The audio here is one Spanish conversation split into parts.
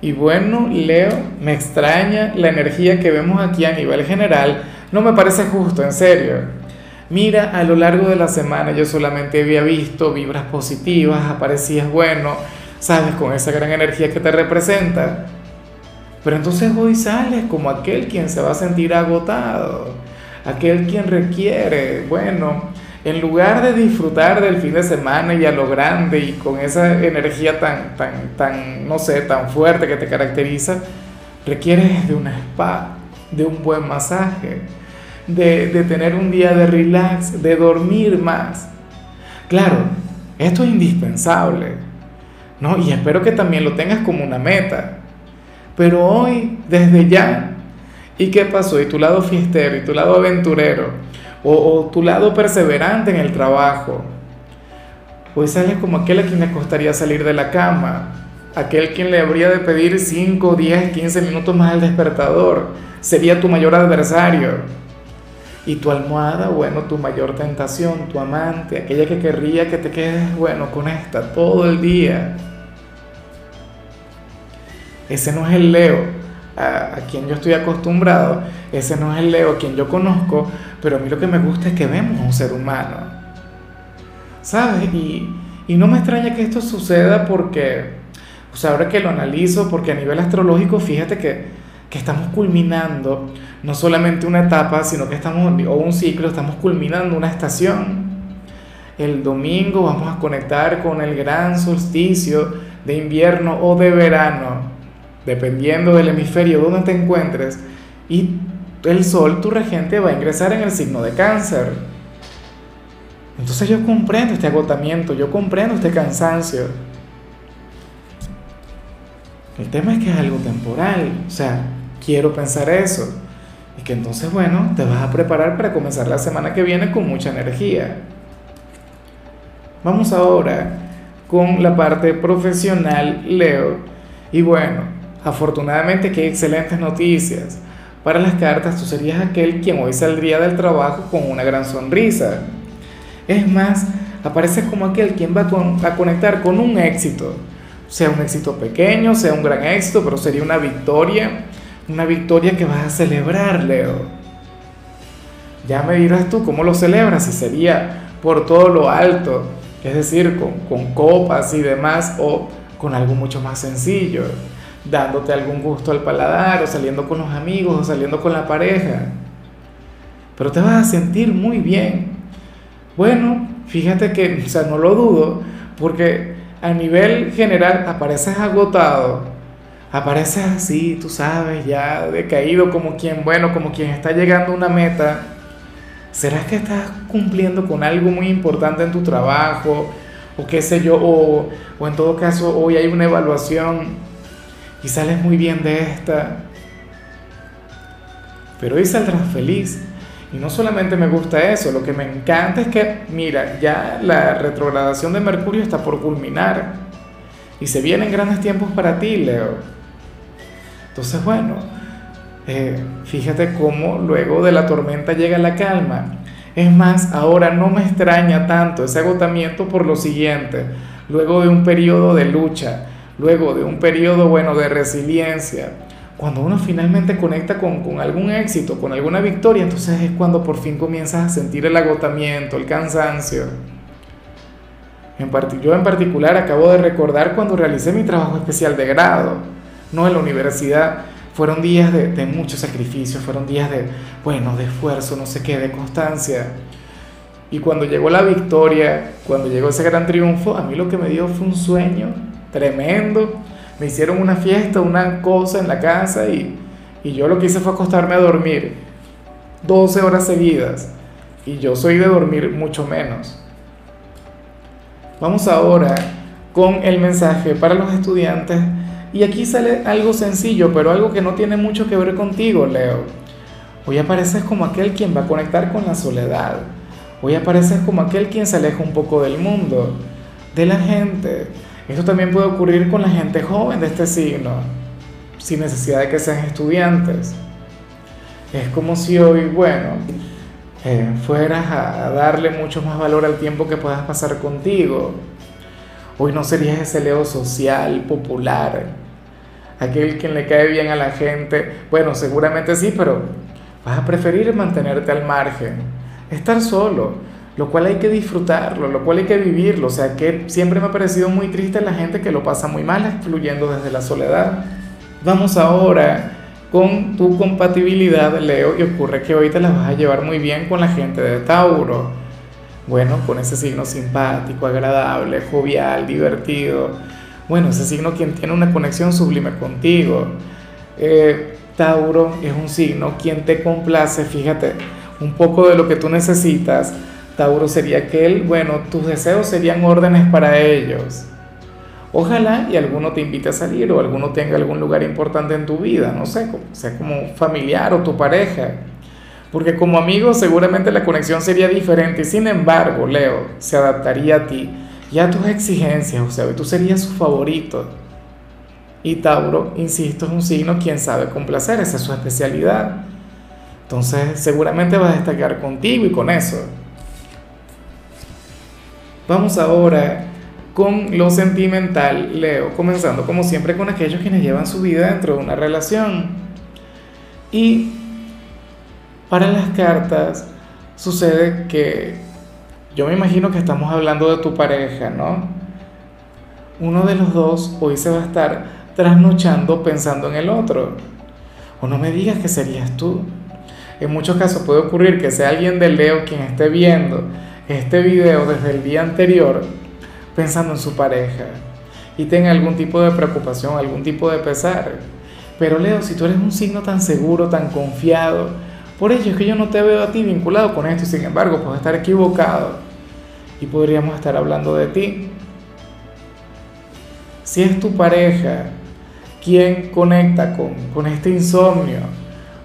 Y bueno, Leo, me extraña la energía que vemos aquí a nivel general. No me parece justo, en serio. Mira, a lo largo de la semana yo solamente había visto vibras positivas, aparecías bueno, sabes, con esa gran energía que te representa. Pero entonces hoy sales como aquel quien se va a sentir agotado, aquel quien requiere, bueno, en lugar de disfrutar del fin de semana y a lo grande y con esa energía tan, tan, tan, no sé, tan fuerte que te caracteriza, requieres de una spa, de un buen masaje, de, de tener un día de relax, de dormir más. Claro, esto es indispensable, ¿no? Y espero que también lo tengas como una meta. Pero hoy, desde ya, ¿y qué pasó? ¿Y tu lado fiestero? ¿Y tu lado aventurero? O, tu lado perseverante en el trabajo. Hoy sales como aquel a quien le costaría salir de la cama, aquel quien le habría de pedir 5, 10, 15 minutos más al despertador, sería tu mayor adversario. Y tu almohada, bueno, tu mayor tentación, tu amante, aquella que querría que te quedes, bueno, con esta todo el día. Ese no es el Leo a, a quien yo estoy acostumbrado, ese no es el Leo a quien yo conozco, pero a mí lo que me gusta es que vemos a un ser humano. ¿Sabes? Y, y no me extraña que esto suceda porque, pues ahora que lo analizo, porque a nivel astrológico, fíjate que, que estamos culminando no solamente una etapa, sino que estamos, o un ciclo, estamos culminando una estación. El domingo vamos a conectar con el gran solsticio de invierno o de verano, dependiendo del hemisferio donde te encuentres. Y el sol, tu regente, va a ingresar en el signo de cáncer. Entonces yo comprendo este agotamiento, yo comprendo este cansancio. El tema es que es algo temporal, o sea, quiero pensar eso. Y que entonces, bueno, te vas a preparar para comenzar la semana que viene con mucha energía. Vamos ahora con la parte profesional, Leo. Y bueno, afortunadamente que hay excelentes noticias. Para las cartas, tú serías aquel quien hoy saldría del trabajo con una gran sonrisa. Es más, apareces como aquel quien va a conectar con un éxito, sea un éxito pequeño, sea un gran éxito, pero sería una victoria, una victoria que vas a celebrar, Leo. Ya me dirás tú cómo lo celebras, si sería por todo lo alto, es decir, con, con copas y demás, o con algo mucho más sencillo dándote algún gusto al paladar o saliendo con los amigos o saliendo con la pareja. Pero te vas a sentir muy bien. Bueno, fíjate que, o sea, no lo dudo, porque a nivel general apareces agotado, apareces así, tú sabes, ya decaído como quien, bueno, como quien está llegando a una meta. ¿Será que estás cumpliendo con algo muy importante en tu trabajo? O qué sé yo, o, o en todo caso hoy hay una evaluación y sales muy bien de esta. Pero hoy saldrás feliz. Y no solamente me gusta eso, lo que me encanta es que, mira, ya la retrogradación de Mercurio está por culminar. Y se vienen grandes tiempos para ti, Leo. Entonces, bueno, eh, fíjate cómo luego de la tormenta llega la calma. Es más, ahora no me extraña tanto ese agotamiento por lo siguiente. Luego de un periodo de lucha, luego de un periodo bueno de resiliencia, cuando uno finalmente conecta con, algún éxito, con alguna victoria, entonces es cuando por fin comienzas a sentir el agotamiento, el cansancio. En yo en particular acabo de recordar cuando realicé mi trabajo especial de grado, no en la universidad, fueron días de, de mucho sacrificio, fueron días de, bueno, de esfuerzo, no sé qué, de constancia. Y cuando llegó la victoria, cuando llegó ese gran triunfo, a mí lo que me dio fue un sueño tremendo. Me hicieron una fiesta, una cosa en la casa y, y yo lo que hice fue acostarme a dormir 12 horas seguidas. Y yo soy de dormir mucho menos. Vamos ahora con el mensaje para los estudiantes Y aquí sale algo sencillo, pero algo que no tiene mucho que ver contigo, Leo. Hoy apareces como aquel quien va a conectar con la soledad. Hoy apareces como aquel quien se aleja un poco del mundo, de la gente. Esto también puede ocurrir con la gente joven de este signo, sin necesidad de que sean estudiantes. Es como si hoy, bueno, eh, fueras a darle mucho más valor al tiempo que puedas pasar contigo. Hoy no serías ese Leo social, popular, aquel quien le cae bien a la gente. Bueno, seguramente sí, pero vas a preferir mantenerte al margen, estar solo, lo cual hay que disfrutarlo, lo cual hay que vivirlo. O sea, que siempre me ha parecido muy triste la gente que lo pasa muy mal, excluyendo desde la soledad. Vamos ahora con tu compatibilidad, Leo, y ocurre que hoy te las vas a llevar muy bien con la gente de Tauro. Bueno, con ese signo simpático, agradable, jovial, divertido. Bueno, ese signo quien tiene una conexión sublime contigo. Eh, Tauro es un signo quien te complace, fíjate, un poco de lo que tú necesitas. Tauro sería aquel, bueno, tus deseos serían órdenes para ellos. Ojalá y alguno te invite a salir o alguno tenga algún lugar importante en tu vida, no sé, sea como familiar o tu pareja. Porque como amigo seguramente la conexión sería diferente y sin embargo, Leo, se adaptaría a ti y a tus exigencias, o sea, tú serías su favorito. Y Tauro, insisto, es un signo quien sabe complacer, esa es su especialidad. Entonces seguramente va a destacar contigo y con eso. Vamos ahora con lo sentimental, Leo, comenzando como siempre con aquellos quienes llevan su vida dentro de una relación. Y para las cartas sucede que yo me imagino que estamos hablando de tu pareja, ¿no? Uno de los dos hoy se va a estar trasnochando pensando en el otro. O no me digas que serías tú. En muchos casos puede ocurrir que sea alguien de Leo quien esté viendo este video desde el día anterior pensando en su pareja y tenga algún tipo de preocupación, algún tipo de pesar. Pero Leo, si tú eres un signo tan seguro, tan confiado, por ello es que yo no te veo a ti vinculado con esto y sin embargo puedo estar equivocado y podríamos estar hablando de ti. Si es tu pareja quien conecta con, con este insomnio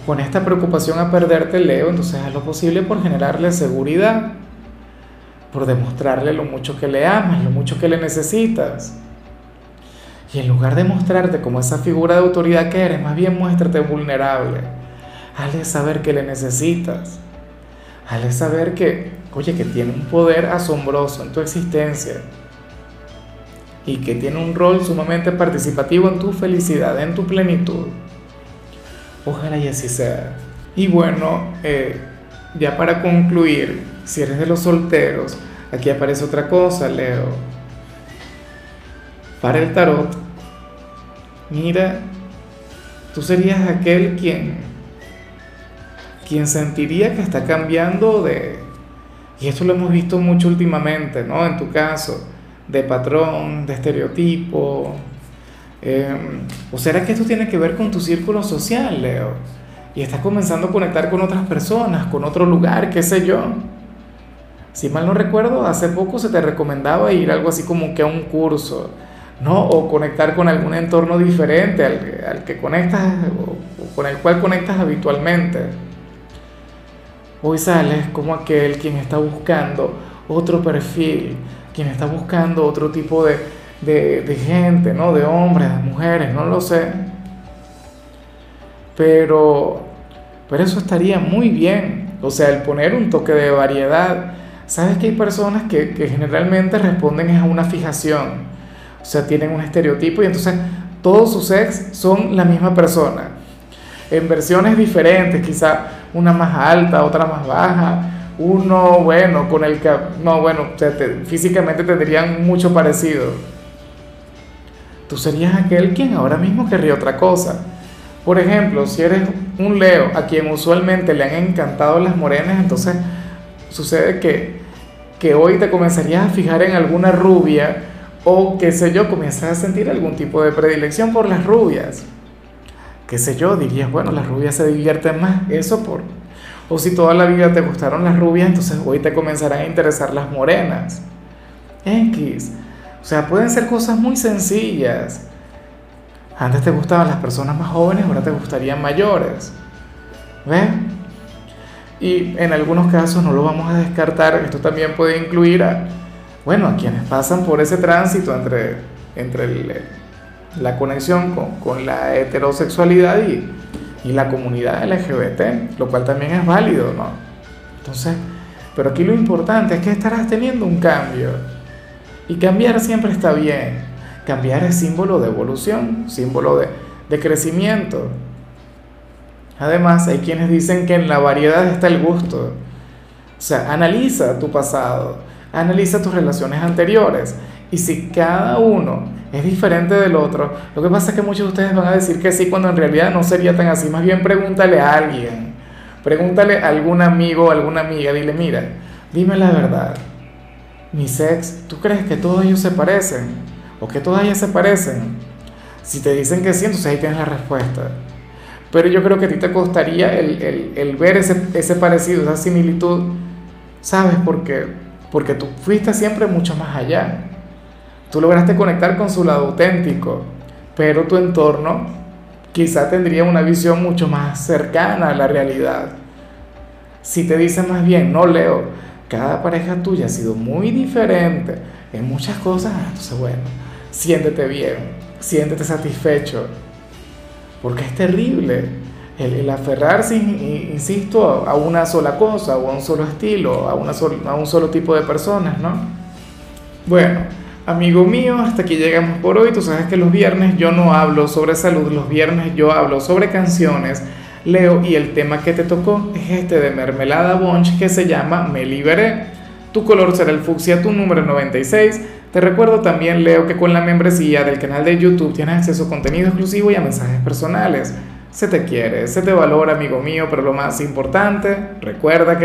o con esta preocupación a perderte, Leo, entonces haz lo posible por generarle seguridad por demostrarle lo mucho que le amas, lo mucho que le necesitas. Y en lugar de mostrarte como esa figura de autoridad que eres, más bien muéstrate vulnerable. Hazle saber que le necesitas. Hazle saber que, oye, que tiene un poder asombroso en tu existencia. Y que tiene un rol sumamente participativo en tu felicidad, en tu plenitud. Ojalá y así sea. Y bueno, eh, ya para concluir, si eres de los solteros, aquí aparece otra cosa, Leo. Para el tarot, mira, tú serías aquel quien, quien sentiría que está cambiando de, y esto lo hemos visto mucho últimamente, ¿no? En tu caso, de patrón, de estereotipo. Em, ¿O será que esto tiene que ver con tu círculo social, Leo? Y estás comenzando a conectar con otras personas, con otro lugar, qué sé yo. Si mal no recuerdo, hace poco se te recomendaba ir algo así como que a un curso, ¿no? O conectar con algún entorno diferente al, que conectas o, con el cual conectas habitualmente. Hoy sales como aquel quien está buscando otro perfil, quien está buscando otro tipo de, de gente, ¿no? De hombres, de mujeres, no lo sé. Pero, pero eso estaría muy bien. O sea, el poner un toque de variedad Sabes que hay personas que, generalmente responden a una fijación, o sea, tienen un estereotipo y entonces todos sus ex son la misma persona, en versiones diferentes, quizá una más alta, otra más baja, uno, bueno, con el que, no, bueno, físicamente tendrían mucho parecido. Tú serías aquel quien ahora mismo querría otra cosa. Por ejemplo, si eres un Leo a quien usualmente le han encantado las morenas, entonces sucede que que hoy te comenzarías a fijar en alguna rubia o qué sé yo, comienzas a sentir algún tipo de predilección por las rubias. Qué sé yo, dirías, bueno, las rubias se divierten más, eso por... O si toda la vida te gustaron las rubias, entonces hoy te comenzarán a interesar las morenas. X. O sea, pueden ser cosas muy sencillas. Antes te gustaban las personas más jóvenes, ahora te gustarían mayores. ¿Ves? Y en algunos casos no lo vamos a descartar, esto también puede incluir a, bueno, a quienes pasan por ese tránsito entre, entre la conexión con, con, la heterosexualidad y, y la comunidad LGBT, lo cual también es válido, ¿no? Entonces, pero aquí lo importante es que estarás teniendo un cambio. Y cambiar siempre está bien. Cambiar es símbolo de evolución, símbolo de, de crecimiento. Además, hay quienes dicen que en la variedad está el gusto. O sea, analiza tu pasado, analiza tus relaciones anteriores. Y si cada uno es diferente del otro, lo que pasa es que muchos de ustedes van a decir que sí cuando en realidad no sería tan así. Más bien pregúntale a alguien. Pregúntale a algún amigo o alguna amiga. Dile, mira, dime la verdad. Mi sex, ¿tú crees que todos ellos se parecen? ¿O que todas ellas se parecen? Si te dicen que sí, entonces ahí tienes la respuesta. Pero yo creo que a ti te costaría el, el, ver ese, ese, parecido, esa similitud, ¿sabes? Porque, porque tú fuiste siempre mucho más allá. Tú lograste conectar con su lado auténtico, pero tu entorno quizá tendría una visión mucho más cercana a la realidad. Si te dicen más bien, no Leo, cada pareja tuya ha sido muy diferente en muchas cosas, entonces bueno, siéntete bien, siéntete satisfecho, porque es terrible el, el aferrarse, insisto, a una sola cosa o a un solo estilo, a, una a un solo tipo de personas, ¿no? Bueno, amigo mío, hasta aquí llegamos por hoy. Tú sabes que los viernes yo no hablo sobre salud, los viernes yo hablo sobre canciones. Leo, y el tema que te tocó es este de Mermelada Bunch que se llama Me Liberé. Tu color será el fucsia, tu número 96. Te recuerdo también, Leo, que con la membresía del canal de YouTube tienes acceso a contenido exclusivo y a mensajes personales. Se te quiere, se te valora, amigo mío, pero lo más importante, recuerda que